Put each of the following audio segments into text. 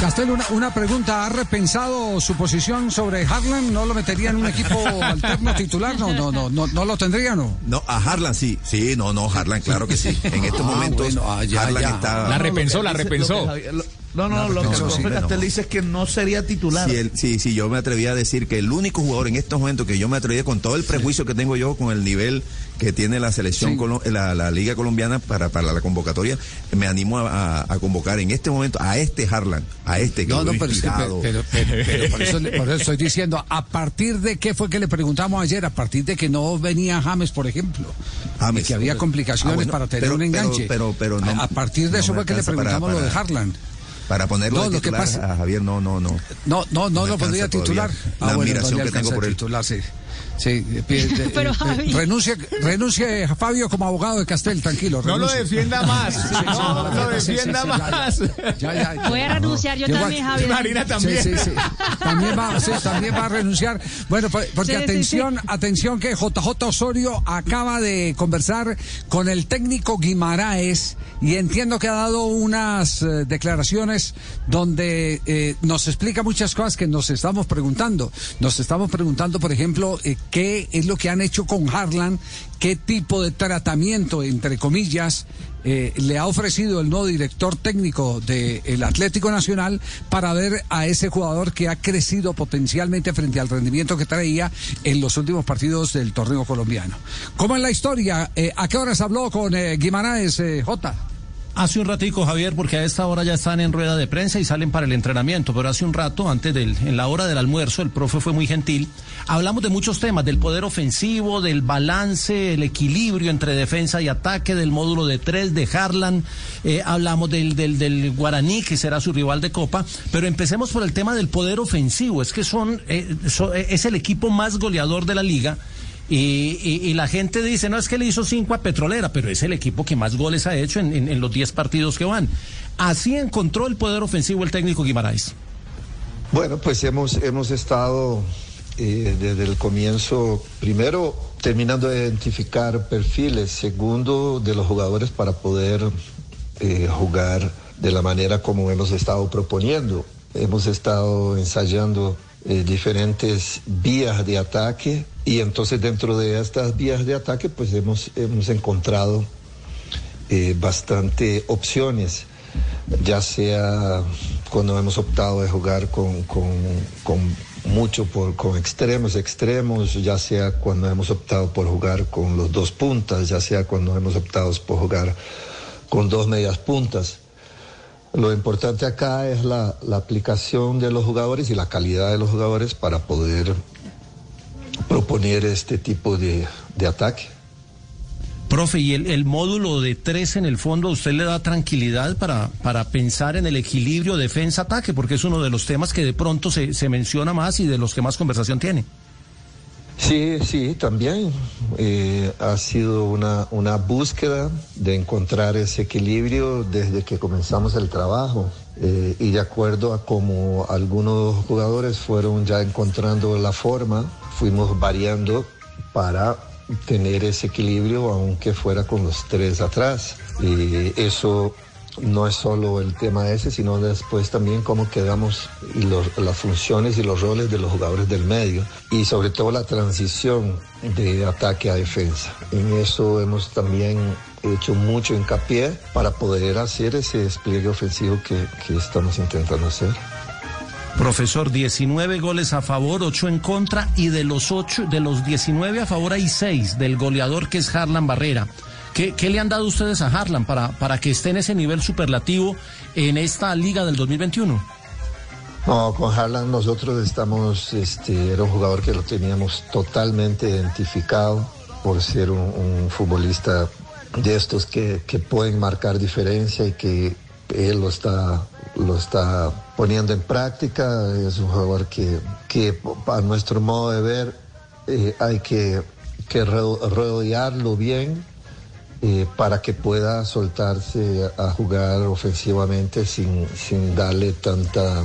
Castel, una, una pregunta. ¿Ha repensado su posición sobre Harlan? ¿No lo metería en un equipo alterno titular? No, no, no, no, no lo tendría, ¿no? No, a Harlan sí. Sí, no, no, Harlan, claro que sí. En estos Ah, momentos, bueno, ah, ya, Harlan ya. está. La repensó, la repensó. No, no, lo que el repensó, sí, no. Castel dice es que no sería titular. Sí, él- sí, sí, yo me atrevía a decir que el único jugador en estos momentos que yo me atrevía con todo el prejuicio que tengo yo con el nivel que tiene la selección, Sí. la, la Liga Colombiana para, para la convocatoria, me animo a, a- a convocar en este momento a este Harlan, a este que No, no, pero, pero, pero- pero por, eso, le- por eso estoy diciendo, ¿a partir de qué fue que le preguntamos ayer? A partir de que no venía James, por ejemplo. James. Y que había complicaciones Ah, bueno, para tener pero- un enganche. pero- pero- pero no- a, a partir de no eso fue que le para- preguntamos lo de Harlan. Para ponerlo No, de lo que titular pasa- a Javier, no, no, no. No, no, no lo podría titular. Ah, La bueno, admiración no que tengo por a él. titular, sí. Sí, Pero, eh, Javi. renuncie, renuncie Fabio como abogado de Castel, tranquilo. No lo defienda más. Sí, sí, No sí, lo sí, defienda sí, más. Ya, ya, ya. Voy a renunciar yo también, Javier. Marina también. Sí, sí, sí. También va, sí, también va a renunciar. Bueno, pues, porque Sí, sí, atención, atención que JJ Osorio acaba de conversar con el técnico Guimaraes y entiendo que ha dado unas eh, declaraciones donde eh, nos explica muchas cosas que nos estamos preguntando. Nos estamos preguntando, por ejemplo, eh, qué es lo que han hecho con Harlan, qué tipo de tratamiento, entre comillas, eh, le ha ofrecido el nuevo director técnico del Atlético Nacional para ver a ese jugador que ha crecido potencialmente frente al rendimiento que traía en los últimos partidos del torneo colombiano. ¿Cómo es la historia? Eh, ¿A qué horas habló con eh, Guimaraes, eh, J? Hace un ratico, Javier, porque a esta hora ya están en rueda de prensa y salen para el entrenamiento, pero hace un rato, antes del, en la hora del almuerzo, el profe fue muy gentil. Hablamos de muchos temas, del poder ofensivo, del balance, el equilibrio entre defensa y ataque, del módulo de tres, de Harlan, eh, hablamos del, del, del Guaraní, que será su rival de Copa, pero empecemos por el tema del poder ofensivo, es que son, eh, eh, es el equipo más goleador de la liga. Y, la gente dice, no es que le hizo cinco a Petrolera, pero es el equipo que más goles ha hecho en, en- en los 10 partidos que van. Así encontró el poder ofensivo el técnico Guimaraes. Bueno, pues hemos, hemos estado eh, desde el comienzo, primero terminando de identificar perfiles, segundo de los jugadores para poder eh, jugar de la manera como hemos estado proponiendo. Hemos estado ensayando eh, diferentes vías de ataque y entonces dentro de estas vías de ataque pues hemos, hemos encontrado eh, bastante opciones, ya sea cuando hemos optado de jugar con, con- con mucho por, con extremos, extremos, ya sea cuando hemos optado por jugar con los dos puntas, ya sea cuando hemos optado por jugar con dos medias puntas. Lo importante acá es la, la aplicación de los jugadores y la calidad de los jugadores para poder proponer este tipo de, de ataque. Profe, ¿y el, el módulo de tres en el fondo a usted le da tranquilidad para, para pensar en el equilibrio defensa-ataque? Porque es uno de los temas que de pronto se, se menciona más y de los que más conversación tiene. Sí, sí, también eh, ha sido una, una búsqueda de encontrar ese equilibrio desde que comenzamos el trabajo eh, y de acuerdo a cómo algunos jugadores fueron ya encontrando la forma, fuimos variando para tener ese equilibrio aunque fuera con los tres atrás. Y eso no es solo el tema ese, sino después también cómo quedamos y los- las funciones y los roles de los jugadores del medio y sobre todo la transición de ataque a defensa. En eso hemos también hecho mucho hincapié para poder hacer ese despliegue ofensivo que, que estamos intentando hacer. Profesor, 19 goles a favor, 8 en contra y de los 8, de los 19 a favor hay 6 del goleador que es Harlan Barrera. ¿Qué, le han dado ustedes a Harlan para, para que esté en ese nivel superlativo en esta liga del 2021? No, con Harlan nosotros estamos, este, era un jugador que lo teníamos totalmente identificado por ser un, futbolista de estos que, que pueden marcar diferencia y que él lo está, lo está poniendo en práctica. Es un jugador que, que a nuestro modo de ver eh, hay que, que ro- rodearlo bien eh, para que pueda soltarse a jugar ofensivamente sin, sin darle tanta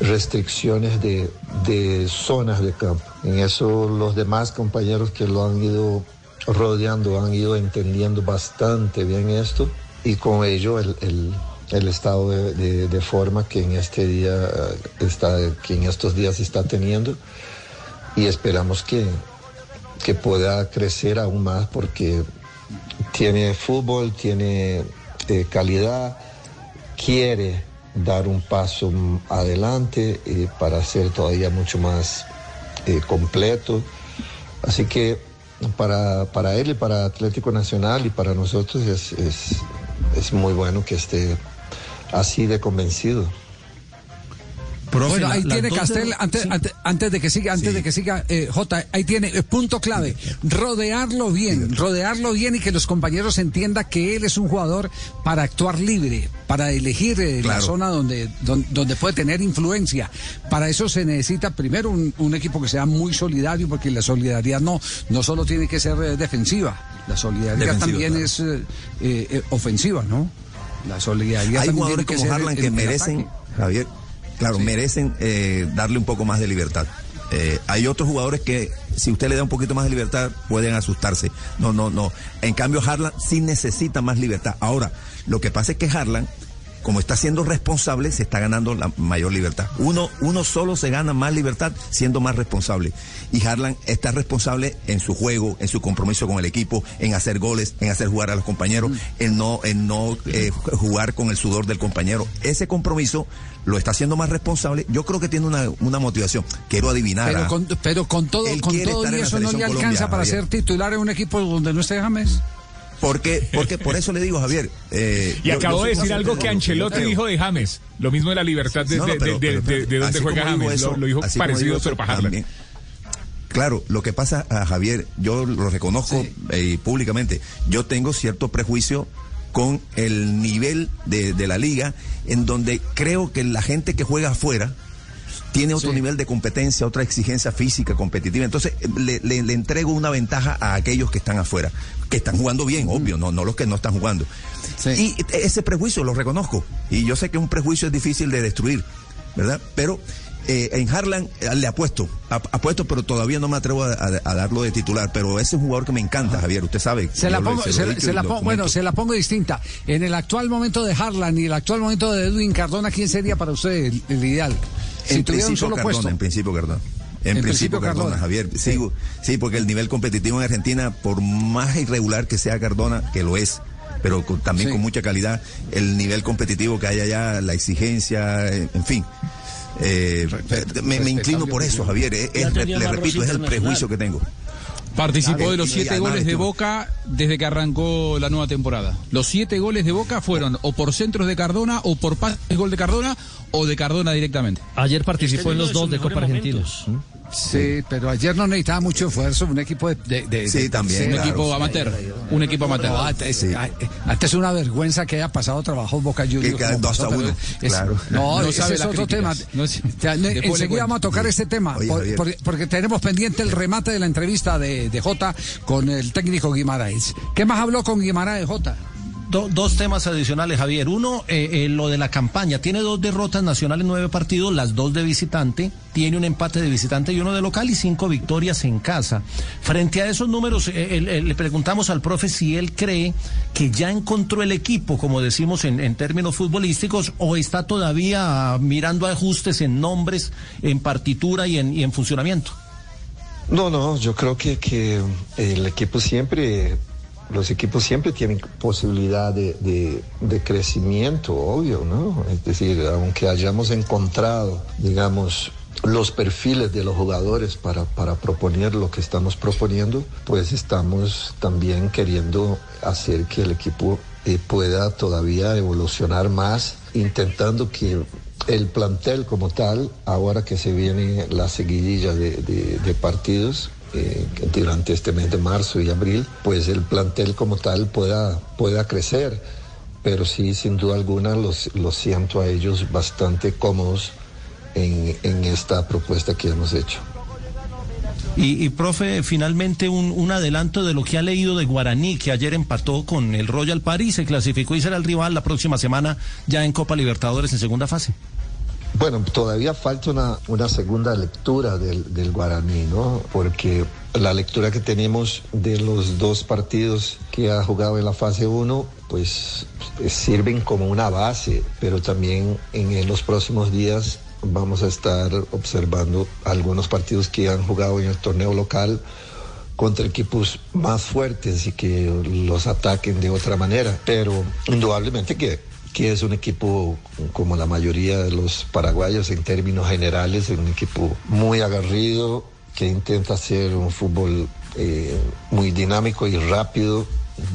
restricciones de, de zonas de campo. En eso los demás compañeros que lo han ido rodeando han ido entendiendo bastante bien esto y con ello el, el- el estado de, de- de forma que en este día eh, está, que en estos días está teniendo y esperamos que, que pueda crecer aún más porque tiene fútbol, tiene eh, calidad, quiere dar un paso adelante eh, para ser todavía mucho más eh, completo. Así que para, para él y para Atlético Nacional y para nosotros es, es muy bueno que esté así de convencido. Profe, bueno, la- ahí tiene dos Castel, de- antes, sí. antes, antes de que siga, antes Sí. de que siga, eh, J, ahí tiene eh, punto clave, rodearlo bien, rodearlo bien y que los compañeros entiendan que él es un jugador para actuar libre, para elegir eh, la zona donde, don- donde, puede tener influencia. Para eso se necesita primero un, un equipo que sea muy solidario, porque la solidaridad no, no solo tiene que ser eh, defensiva, la solidaridad también claro. es eh, ofensiva, ¿no? La solidaridad Hay también jugadores tiene como ser Harlan que el merecen. Javier, claro, merecen eh, darle un poco más de libertad. Eh, hay otros jugadores que si usted le da un poquito más de libertad pueden asustarse. No, no, no. En cambio Harlan sí necesita más libertad. Ahora, lo que pasa es que Harlan, como está siendo responsable, se está ganando la mayor libertad. Uno, uno solo se gana más libertad siendo más responsable. Y Harlan está responsable en su juego, en su compromiso con el equipo, en hacer goles, en hacer jugar a los compañeros, en no, en no eh, jugar con el sudor del compañero. Ese compromiso lo está haciendo más responsable. Yo creo que tiene una, una motivación. Quiero adivinar. Pero con, pero con todo, con quiere todo y eso no le alcanza Colombia, para Javier. ser titular en un equipo donde no esté James. Porque, porque por eso le digo, Javier. eh, Y yo- acabo yo de decir algo que Ancelotti creo. dijo de James. Lo mismo de la libertad de, No, no, de- pero- de- pero- de- de pero dónde así juega James. eso, lo, lo dijo parecido, pero para. Claro, lo que pasa a Javier, yo lo reconozco eh, públicamente, yo tengo cierto prejuicio con el nivel de, de la liga, en donde creo que la gente que juega afuera tiene otro Sí. nivel de competencia, otra exigencia física, competitiva. Entonces, le, le- le entrego una ventaja a aquellos que están afuera, que están jugando bien, obvio, no, no los que no están jugando. Sí. Y ese prejuicio lo reconozco. Y yo sé que un prejuicio es difícil de destruir, ¿verdad? Pero eh, en Harlan eh, le apuesto, ap- apuesto, pero todavía no me atrevo a, a- a darlo de titular. Pero ese es un jugador que me encanta, Javier, usted sabe. Se la pongo, se la- se pongo- bueno, se la pongo distinta. En el actual momento de Harlan y el actual momento de Edwin Cardona, ¿quién sería para usted el, el ideal? Si en tuviera un principio solo Cardona, puesto. en principio Cardona. En, En principio, principio Cardona, Cardona. Javier. Sigo, sí, porque el nivel competitivo en Argentina, por más irregular que sea Cardona, que lo es, pero con- también Sí. con mucha calidad, el nivel competitivo que hay allá, la exigencia, eh, en fin. Eh, me, me inclino por eso, Javier. Es- es- le repito, es el prejuicio que tengo. Participó de los siete goles de Boca desde que arrancó la nueva temporada. Los siete goles de Boca fueron o por centros de Cardona o por pases gol de Cardona o de Cardona directamente. Ayer participó en los dos de Copa Argentina. Sí, pero ayer no necesitaba mucho esfuerzo, un equipo de... de- de- Sí, también. Un equipo amateur. Un equipo amateur. No, antes, es una vergüenza que haya pasado trabajo Boca Juniors. Que dos a uno, es- claro. No, No ese sabe es otro tema. No enseguida vamos a tocar este tema, Oye, por- Javier. porque, porque tenemos pendiente el remate de la entrevista de, de Jota con el técnico Guimaraes. ¿Qué más habló con Guimaraes, Jota? Do- dos temas adicionales, Javier. Uno, eh, eh, lo de la campaña. Tiene dos derrotas nacionales nueve partidos, las dos de visitante. Tiene un empate de visitante y uno de local y cinco victorias en casa. Frente a esos números, eh, le preguntamos al profe si él cree que ya encontró el equipo, como decimos en, términos futbolísticos, o está todavía mirando ajustes en nombres, en partitura y en, funcionamiento. No, no, yo creo que el equipo siempre, los equipos siempre tienen posibilidad de, de- crecimiento, obvio, ¿no? Es decir, aunque hayamos encontrado, digamos, los perfiles de los jugadores para, para proponer lo que estamos proponiendo, pues estamos también queriendo hacer que el equipo eh, pueda todavía evolucionar más, intentando que el plantel como tal, ahora que se viene la seguidilla de partidos, durante este mes de marzo y abril, pues el plantel como tal pueda, pueda crecer. Pero sí, sin duda alguna, los, los siento a ellos bastante cómodos en, en esta propuesta que hemos hecho. Y, y, profe, finalmente un, un, adelanto de lo que ha leído de Guaraní, que ayer empató con el Royal París, se clasificó y será el rival la próxima semana ya en Copa Libertadores en segunda fase. Bueno, todavía falta una, una segunda lectura del, del, Guaraní, ¿no? Porque la lectura que tenemos de los dos partidos que ha jugado en la fase 1, pues sirven como una base, pero también en, en los próximos días vamos a estar observando algunos partidos que han jugado en el torneo local contra equipos más fuertes y que los ataquen de otra manera. Pero indudablemente que, que es un equipo, como la mayoría de los paraguayos en términos generales, un equipo muy agarrido, que intenta hacer un fútbol eh, muy dinámico y rápido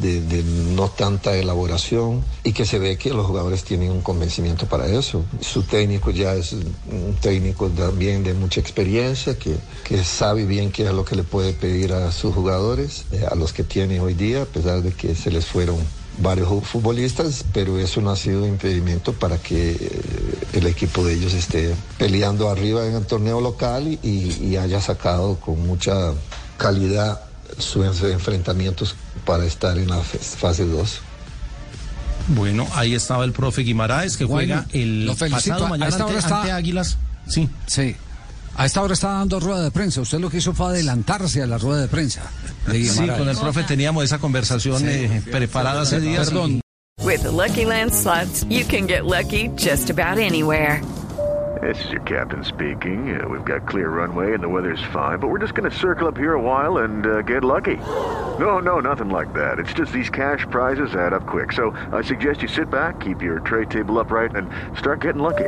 de, no tanta elaboración y que se ve que los jugadores tienen un convencimiento para eso. Su técnico ya es un técnico también de mucha experiencia, que, que sabe bien qué es lo que le puede pedir a sus jugadores, eh, a los que tiene hoy día, a pesar de que se les fueron varios futbolistas, pero eso no ha sido impedimento para que eh, el equipo de ellos esté peleando arriba en el torneo local y, y haya sacado con mucha calidad sus enfrentamientos para estar en la fase 2. Bueno, ahí estaba el profe Guimaraes que Bueno, juega el lo felicito. pasado mañana ante, ante Águilas. Sí. Sí. A esta hora está dando rueda de prensa. Usted lo que hizo fue adelantarse a la rueda de prensa. de Sí, con el profe teníamos esa conversación eh, preparada hace días. Perdón. With the Lucky Land slots, you can get lucky just about anywhere. This is your captain speaking. Uh, we've got clear runway and the weather's fine, but we're just going to circle up here a while and uh, get lucky. No, no, nothing like that. It's just these cash prizes add up quick. So I suggest you sit back, keep your tray table upright, and start getting lucky.